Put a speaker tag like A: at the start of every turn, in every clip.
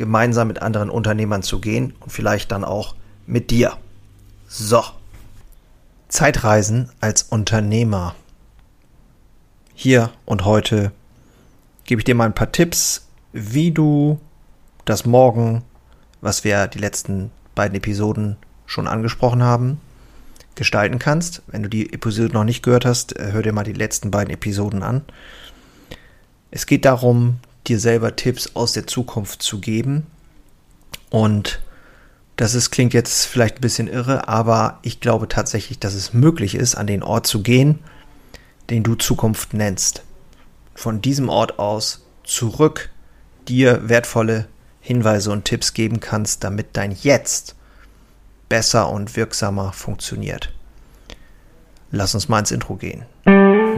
A: gemeinsam mit anderen Unternehmern zu gehen und vielleicht dann auch mit dir. So. Zeitreisen als Unternehmer. Hier und heute gebe ich dir mal ein paar Tipps, wie du das Morgen, was wir die letzten beiden Episoden schon angesprochen haben, gestalten kannst. Wenn du die Episode noch nicht gehört hast, äh, hör dir mal die letzten beiden Episoden an. Es geht darum, dir selber Tipps aus der Zukunft zu geben. Und das ist, klingt jetzt vielleicht ein bisschen irre, aber ich glaube tatsächlich, dass es möglich ist, an den Ort zu gehen, den du Zukunft nennst. Von diesem Ort aus zurück dir wertvolle Hinweise und Tipps geben kannst, damit dein Jetzt besser und wirksamer funktioniert. Lass uns mal ins Intro gehen.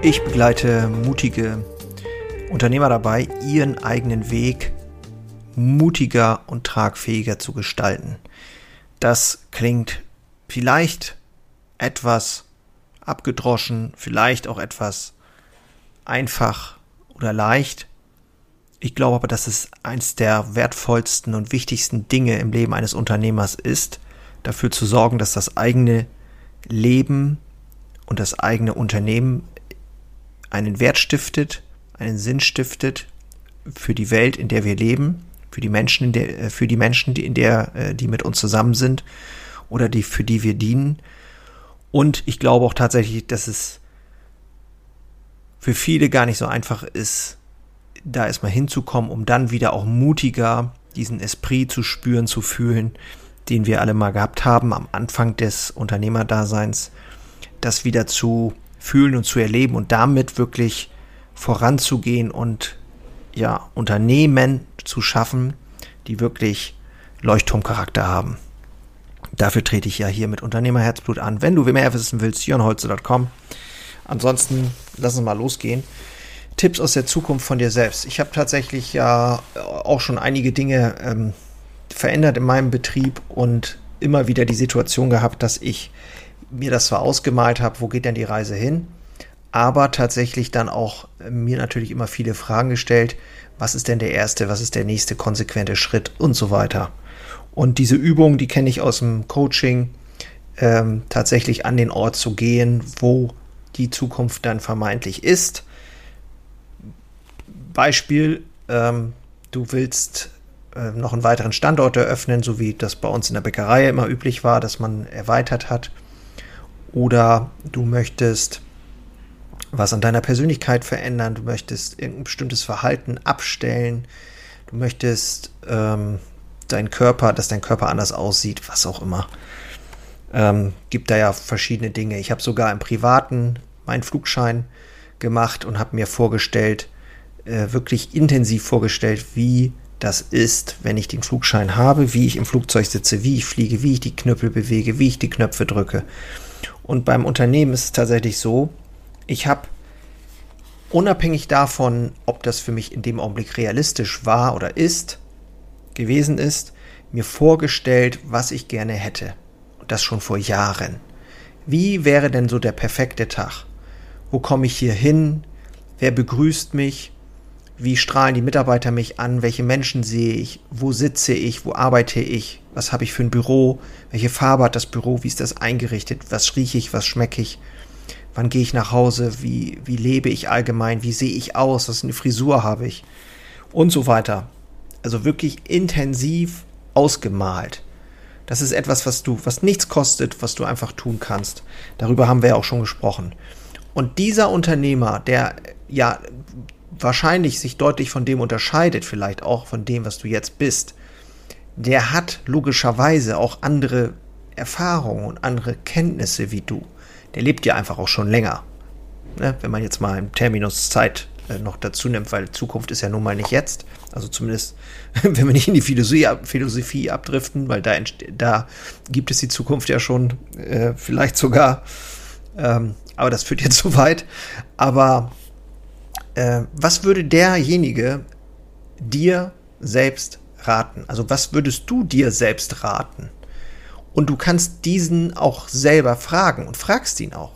A: Ich begleite mutige Unternehmer dabei, ihren eigenen Weg mutiger und tragfähiger zu gestalten. Das klingt vielleicht etwas abgedroschen, vielleicht auch etwas einfach oder leicht. Ich glaube aber, dass es eines der wertvollsten und wichtigsten Dinge im Leben eines Unternehmers ist, dafür zu sorgen, dass das eigene Leben und das eigene Unternehmen einen Wert stiftet, einen Sinn stiftet für die Welt, in der wir leben, für die Menschen, in der, äh, für die Menschen, die in der, äh, die mit uns zusammen sind oder die, für die wir dienen. Und ich glaube auch tatsächlich, dass es für viele gar nicht so einfach ist, da erstmal hinzukommen, um dann wieder auch mutiger diesen Esprit zu spüren, zu fühlen, den wir alle mal gehabt haben am Anfang des Unternehmerdaseins, das wieder zu fühlen und zu erleben und damit wirklich voranzugehen und ja, Unternehmen zu schaffen, die wirklich Leuchtturmcharakter haben. Dafür trete ich ja hier mit Unternehmerherzblut an. Wenn du mehr wissen willst, jörnholze.com. Ansonsten lass uns mal losgehen. Tipps aus der Zukunft von dir selbst. Ich habe tatsächlich ja auch schon einige Dinge ähm, verändert in meinem Betrieb und immer wieder die Situation gehabt, dass ich mir das zwar ausgemalt habe, wo geht denn die Reise hin, aber tatsächlich dann auch mir natürlich immer viele Fragen gestellt, was ist denn der erste, was ist der nächste konsequente Schritt und so weiter. Und diese Übung, die kenne ich aus dem Coaching, ähm, tatsächlich an den Ort zu gehen, wo die Zukunft dann vermeintlich ist. Beispiel, ähm, du willst äh, noch einen weiteren Standort eröffnen, so wie das bei uns in der Bäckerei immer üblich war, dass man erweitert hat oder du möchtest was an deiner Persönlichkeit verändern, du möchtest irgendein bestimmtes Verhalten abstellen, du möchtest ähm, deinen Körper, dass dein Körper anders aussieht, was auch immer. Ähm, gibt da ja verschiedene Dinge. Ich habe sogar im Privaten meinen Flugschein gemacht und habe mir vorgestellt, äh, wirklich intensiv vorgestellt, wie das ist, wenn ich den Flugschein habe, wie ich im Flugzeug sitze, wie ich fliege, wie ich die Knüppel bewege, wie ich die Knöpfe drücke. Und beim Unternehmen ist es tatsächlich so, ich habe unabhängig davon, ob das für mich in dem Augenblick realistisch war oder ist, gewesen ist, mir vorgestellt, was ich gerne hätte. Und das schon vor Jahren. Wie wäre denn so der perfekte Tag? Wo komme ich hier hin? Wer begrüßt mich? Wie strahlen die Mitarbeiter mich an? Welche Menschen sehe ich? Wo sitze ich? Wo arbeite ich? Was habe ich für ein Büro? Welche Farbe hat das Büro? Wie ist das eingerichtet? Was rieche ich? Was schmecke ich? Wann gehe ich nach Hause? Wie, wie lebe ich allgemein? Wie sehe ich aus? Was für eine Frisur habe ich? und so weiter. Also wirklich intensiv ausgemalt. Das ist etwas, was du, was nichts kostet, was du einfach tun kannst. Darüber haben wir ja auch schon gesprochen. Und dieser Unternehmer, der ja wahrscheinlich sich deutlich von dem unterscheidet, vielleicht auch von dem, was du jetzt bist, der hat logischerweise auch andere Erfahrungen und andere Kenntnisse wie du. Der lebt ja einfach auch schon länger. Ne? Wenn man jetzt mal im Terminus Zeit äh, noch dazu nimmt, weil Zukunft ist ja nun mal nicht jetzt. Also zumindest, wenn wir nicht in die Philosophie, Philosophie abdriften, weil da, da gibt es die Zukunft ja schon, äh, vielleicht sogar. Ähm, aber das führt jetzt zu weit. Aber äh, was würde derjenige dir selbst raten? Also was würdest du dir selbst raten? Und du kannst diesen auch selber fragen und fragst ihn auch.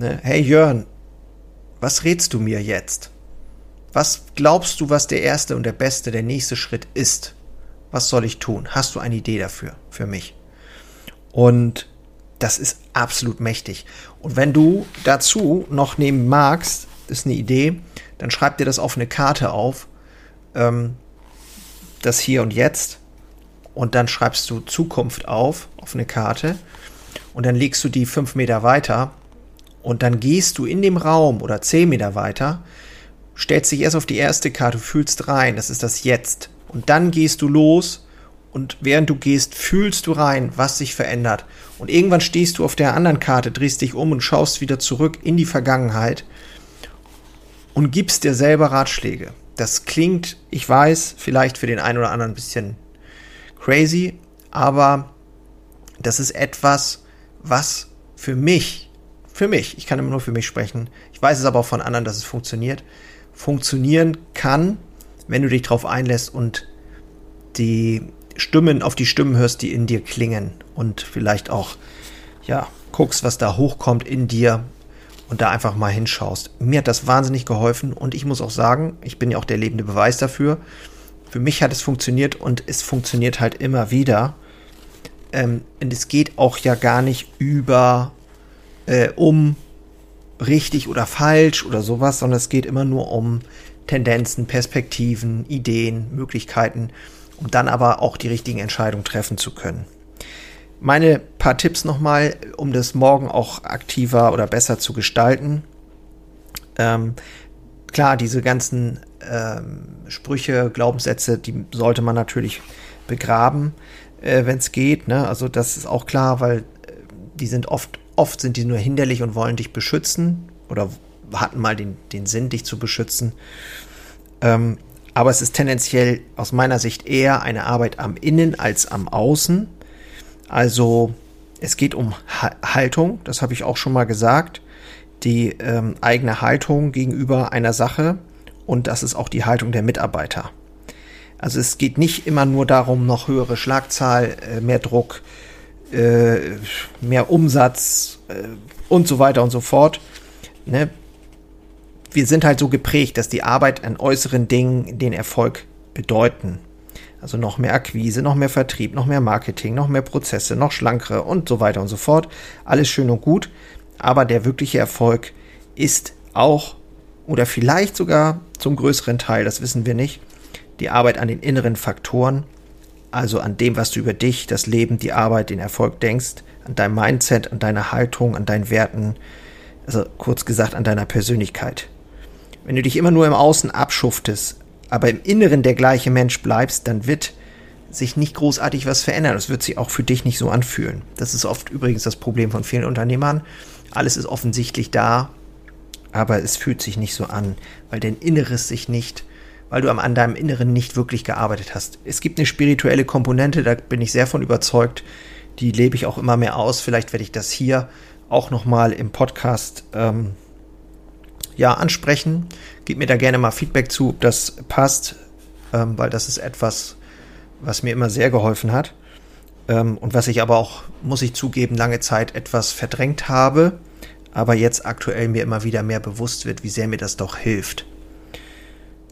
A: Ne? Hey Jörn, was rätst du mir jetzt? Was glaubst du, was der erste und der beste, der nächste Schritt ist? Was soll ich tun? Hast du eine Idee dafür, für mich? Und das ist absolut mächtig. Und wenn du dazu noch nehmen magst, ist eine Idee, dann schreib dir das auf eine Karte auf, ähm, das hier und jetzt, und dann schreibst du Zukunft auf, auf eine Karte, und dann legst du die fünf Meter weiter, und dann gehst du in dem Raum oder zehn Meter weiter, stellst dich erst auf die erste Karte, fühlst rein, das ist das Jetzt, und dann gehst du los, und während du gehst, fühlst du rein, was sich verändert. Und irgendwann stehst du auf der anderen Karte, drehst dich um und schaust wieder zurück in die Vergangenheit und gibst dir selber Ratschläge. Das klingt, ich weiß, vielleicht für den einen oder anderen ein bisschen crazy, aber das ist etwas, was für mich, für mich, ich kann immer nur für mich sprechen, ich weiß es aber auch von anderen, dass es funktioniert, funktionieren kann, wenn du dich darauf einlässt und die Stimmen, auf die Stimmen hörst, die in dir klingen und vielleicht auch, ja, guckst, was da hochkommt in dir und da einfach mal hinschaust. Mir hat das wahnsinnig geholfen und ich muss auch sagen, ich bin ja auch der lebende Beweis dafür. Für mich hat es funktioniert und es funktioniert halt immer wieder. Ähm, und es geht auch ja gar nicht über äh, um richtig oder falsch oder sowas, sondern es geht immer nur um Tendenzen, Perspektiven, Ideen, Möglichkeiten, um dann aber auch die richtigen Entscheidungen treffen zu können. Meine paar Tipps nochmal, um das morgen auch aktiver oder besser zu gestalten. Ähm, klar, diese ganzen ähm, Sprüche, Glaubenssätze, die sollte man natürlich begraben, äh, wenn es geht. Ne? Also das ist auch klar, weil äh, die sind oft, oft sind die nur hinderlich und wollen dich beschützen oder hatten mal den, den Sinn, dich zu beschützen. Ähm, aber es ist tendenziell aus meiner Sicht eher eine Arbeit am Innen als am Außen. Also es geht um Haltung, das habe ich auch schon mal gesagt, die ähm, eigene Haltung gegenüber einer Sache und das ist auch die Haltung der Mitarbeiter. Also es geht nicht immer nur darum, noch höhere Schlagzahl, äh, mehr Druck, äh, mehr Umsatz äh, und so weiter und so fort. Ne? Wir sind halt so geprägt, dass die Arbeit an äußeren Dingen den Erfolg bedeuten. Also noch mehr Akquise, noch mehr Vertrieb, noch mehr Marketing, noch mehr Prozesse, noch schlankere und so weiter und so fort. Alles schön und gut. Aber der wirkliche Erfolg ist auch oder vielleicht sogar zum größeren Teil, das wissen wir nicht, die Arbeit an den inneren Faktoren, also an dem, was du über dich, das Leben, die Arbeit, den Erfolg denkst, an deinem Mindset, an deiner Haltung, an deinen Werten, also kurz gesagt an deiner Persönlichkeit. Wenn du dich immer nur im Außen abschuftest, aber im Inneren der gleiche Mensch bleibst, dann wird sich nicht großartig was verändern. Das wird sich auch für dich nicht so anfühlen. Das ist oft übrigens das Problem von vielen Unternehmern. Alles ist offensichtlich da, aber es fühlt sich nicht so an, weil dein Inneres sich nicht, weil du an deinem Inneren nicht wirklich gearbeitet hast. Es gibt eine spirituelle Komponente, da bin ich sehr von überzeugt. Die lebe ich auch immer mehr aus. Vielleicht werde ich das hier auch nochmal im Podcast ähm, ja, ansprechen. Gib mir da gerne mal Feedback zu, ob das passt, ähm, weil das ist etwas, was mir immer sehr geholfen hat. Ähm, und was ich aber auch, muss ich zugeben, lange Zeit etwas verdrängt habe, aber jetzt aktuell mir immer wieder mehr bewusst wird, wie sehr mir das doch hilft.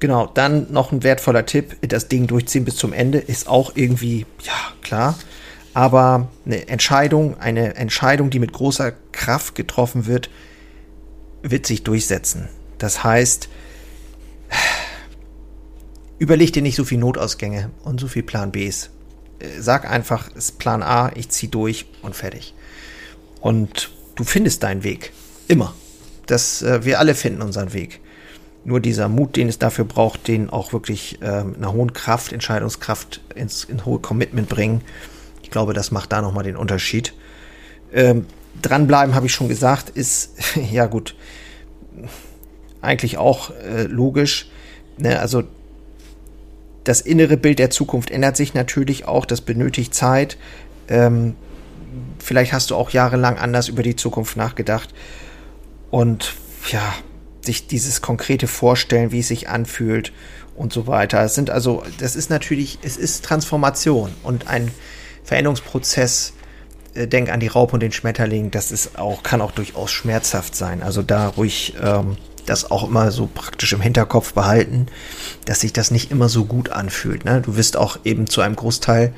A: Genau, dann noch ein wertvoller Tipp, das Ding durchziehen bis zum Ende ist auch irgendwie, ja, klar, aber eine Entscheidung, eine Entscheidung, die mit großer Kraft getroffen wird, wird sich durchsetzen. Das heißt, überleg dir nicht so viel Notausgänge und so viel Plan Bs. Äh, sag einfach, es ist Plan A, ich zieh durch und fertig. Und du findest deinen Weg. Immer. Das, äh, wir alle finden unseren Weg. Nur dieser Mut, den es dafür braucht, den auch wirklich äh, mit einer hohen Kraft, Entscheidungskraft ins, in hohe Commitment bringen. Ich glaube, das macht da nochmal den Unterschied. Ähm, dranbleiben, habe ich schon gesagt, ist, ja gut, eigentlich auch äh, logisch. Ne? Also das innere Bild der Zukunft ändert sich natürlich auch, das benötigt Zeit. Ähm, vielleicht hast du auch jahrelang anders über die Zukunft nachgedacht. Und ja, sich dieses konkrete Vorstellen, wie es sich anfühlt und so weiter. Es sind also, das ist natürlich, es ist Transformation und ein Veränderungsprozess. Äh, denk an die Raupe und den Schmetterling, das ist auch, kann auch durchaus schmerzhaft sein. Also da ruhig ähm, das auch immer so praktisch im Hinterkopf behalten, dass sich das nicht immer so gut anfühlt. Ne? Du wirst auch eben zu einem Großteil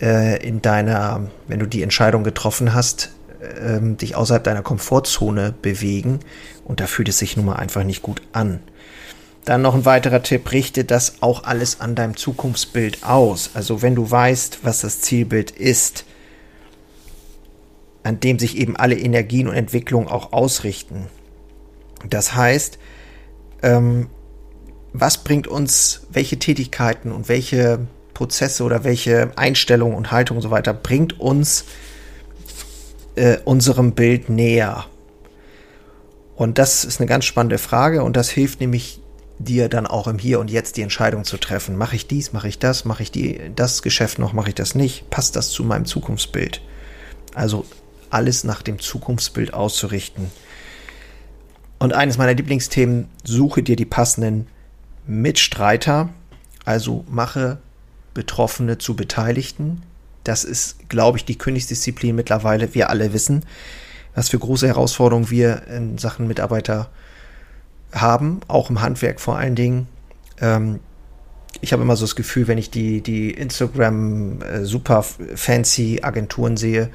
A: äh, in deiner, wenn du die Entscheidung getroffen hast, äh, dich außerhalb deiner Komfortzone bewegen und da fühlt es sich nun mal einfach nicht gut an. Dann noch ein weiterer Tipp, richte das auch alles an deinem Zukunftsbild aus. Also wenn du weißt, was das Zielbild ist, an dem sich eben alle Energien und Entwicklungen auch ausrichten, das heißt, ähm, was bringt uns, welche Tätigkeiten und welche Prozesse oder welche Einstellungen und Haltungen und so weiter bringt uns äh, unserem Bild näher? Und das ist eine ganz spannende Frage und das hilft nämlich dir dann auch im Hier und Jetzt die Entscheidung zu treffen. Mache ich dies, mache ich das, mache ich die, das Geschäft noch, mache ich das nicht? Passt das zu meinem Zukunftsbild? Also alles nach dem Zukunftsbild auszurichten. Und eines meiner Lieblingsthemen, suche dir die passenden Mitstreiter, also mache Betroffene zu Beteiligten. Das ist, glaube ich, die Königsdisziplin mittlerweile. Wir alle wissen, was für große Herausforderungen wir in Sachen Mitarbeiter haben, auch im Handwerk vor allen Dingen. Ähm, ich habe immer so das Gefühl, wenn ich die, die Instagram äh, super fancy Agenturen sehe,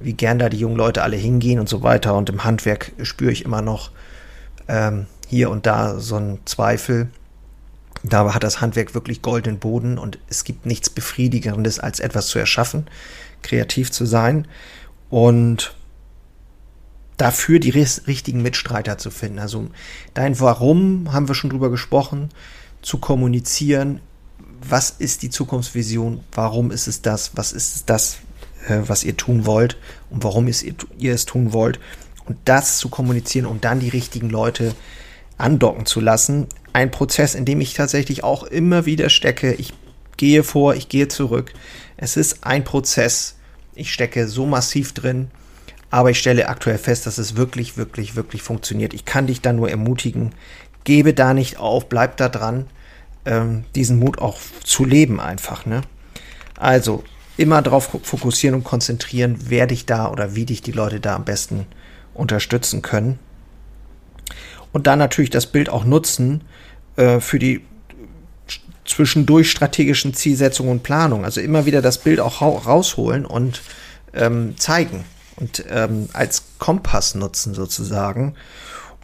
A: wie gern da die jungen Leute alle hingehen und so weiter. Und im Handwerk spüre ich immer noch, ähm, hier und da so ein Zweifel. Da hat das Handwerk wirklich goldenen Boden und es gibt nichts Befriedigendes, als etwas zu erschaffen, kreativ zu sein und dafür die richtigen Mitstreiter zu finden. Also dein Warum haben wir schon drüber gesprochen, zu kommunizieren. Was ist die Zukunftsvision? Warum ist es das? Was ist das, was ihr tun wollt und warum ihr es tun wollt? und das zu kommunizieren und dann die richtigen Leute andocken zu lassen. Ein Prozess, in dem ich tatsächlich auch immer wieder stecke. Ich gehe vor, ich gehe zurück. Es ist ein Prozess. Ich stecke so massiv drin, aber ich stelle aktuell fest, dass es wirklich, wirklich, wirklich funktioniert. Ich kann dich da nur ermutigen. Gebe da nicht auf, bleib da dran, ähm, diesen Mut auch zu leben einfach. Ne? Also immer darauf fokussieren und konzentrieren, wer dich da oder wie dich die Leute da am besten unterstützen können. Und dann natürlich das Bild auch nutzen äh, für die zwischendurch strategischen Zielsetzungen und Planung. Also immer wieder das Bild auch rausholen und ähm, zeigen und ähm, als Kompass nutzen sozusagen.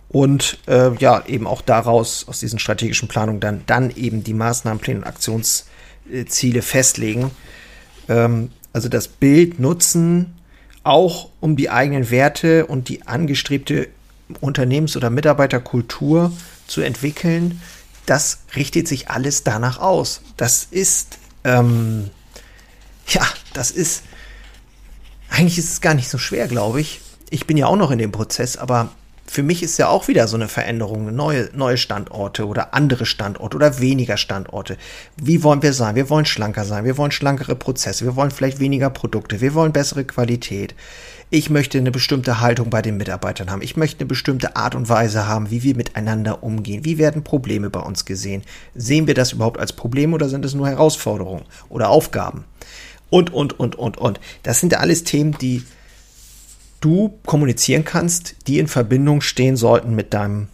A: Und äh, ja, eben auch daraus, aus diesen strategischen Planungen, dann, dann eben die Maßnahmenpläne und Aktionsziele festlegen. Ähm, also das Bild nutzen, auch um die eigenen Werte und die angestrebte Unternehmens- oder Mitarbeiterkultur zu entwickeln, das richtet sich alles danach aus. Das ist, ähm, ja, das ist, eigentlich ist es gar nicht so schwer, glaube ich. Ich bin ja auch noch in dem Prozess, aber für mich ist ja auch wieder so eine Veränderung, neue, neue Standorte oder andere Standorte oder weniger Standorte. Wie wollen wir sein? Wir wollen schlanker sein, wir wollen schlankere Prozesse, wir wollen vielleicht weniger Produkte, wir wollen bessere Qualität. Ich möchte eine bestimmte Haltung bei den Mitarbeitern haben. Ich möchte eine bestimmte Art und Weise haben, wie wir miteinander umgehen. Wie werden Probleme bei uns gesehen? Sehen wir das überhaupt als Problem oder sind es nur Herausforderungen oder Aufgaben? Und, und, und, und, und. Das sind alles Themen, die du kommunizieren kannst, die in Verbindung stehen sollten mit deinem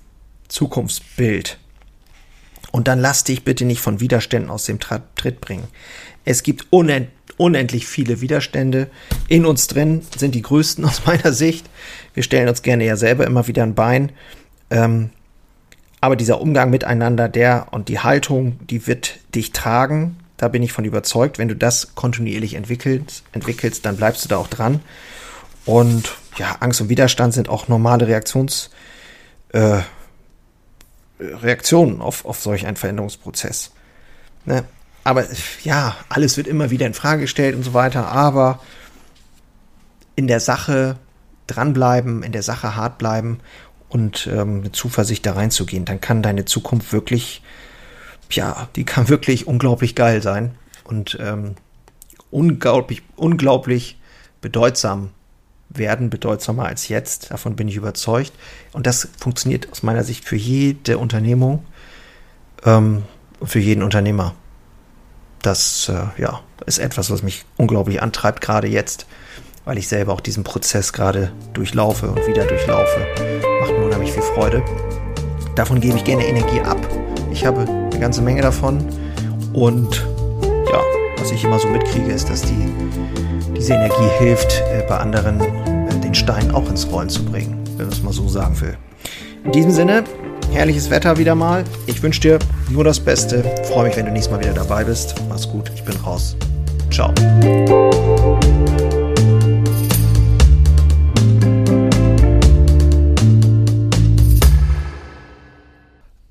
A: Zukunftsbild. Und dann lass dich bitte nicht von Widerständen aus dem Tritt bringen. Es gibt unend unendlich viele Widerstände. In uns drin sind die größten aus meiner Sicht. Wir stellen uns gerne ja selber immer wieder ein Bein. Ähm, Aber dieser Umgang miteinander, der und die Haltung, die wird dich tragen. Da bin ich von überzeugt. Wenn du das kontinuierlich entwickelst, entwickelst, dann bleibst du da auch dran. Und ja, Angst und Widerstand sind auch normale Reaktions, äh, Reaktionen auf, auf solch einen Veränderungsprozess. Ne? Aber ja, alles wird immer wieder in Frage gestellt und so weiter. Aber in der Sache dranbleiben, in der Sache hart bleiben und ähm, mit Zuversicht da reinzugehen, dann kann deine Zukunft wirklich, ja, die kann wirklich unglaublich geil sein und ähm, unglaublich, unglaublich bedeutsam werden, bedeutsamer als jetzt. Davon bin ich überzeugt. Und das funktioniert aus meiner Sicht für jede Unternehmung ähm, und für jeden Unternehmer. Das äh, ja, ist etwas, was mich unglaublich antreibt, gerade jetzt, weil ich selber auch diesen Prozess gerade durchlaufe und wieder durchlaufe. Macht mir unheimlich viel Freude. Davon gebe ich gerne Energie ab. Ich habe eine ganze Menge davon und ja, was ich immer so mitkriege, ist, dass die, diese Energie hilft, äh, bei anderen den Stein auch ins Rollen zu bringen, wenn man es mal so sagen will. In diesem Sinne, herrliches Wetter wieder mal. Ich wünsche dir nur das Beste. Freue mich, wenn du nächstes Mal wieder dabei bist. Mach's gut, ich bin raus. Ciao.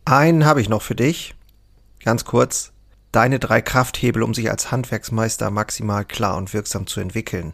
A: Einen habe ich noch für dich. Ganz kurz. Deine drei Krafthebel, um sich als Handwerksmeister maximal klar und wirksam zu entwickeln.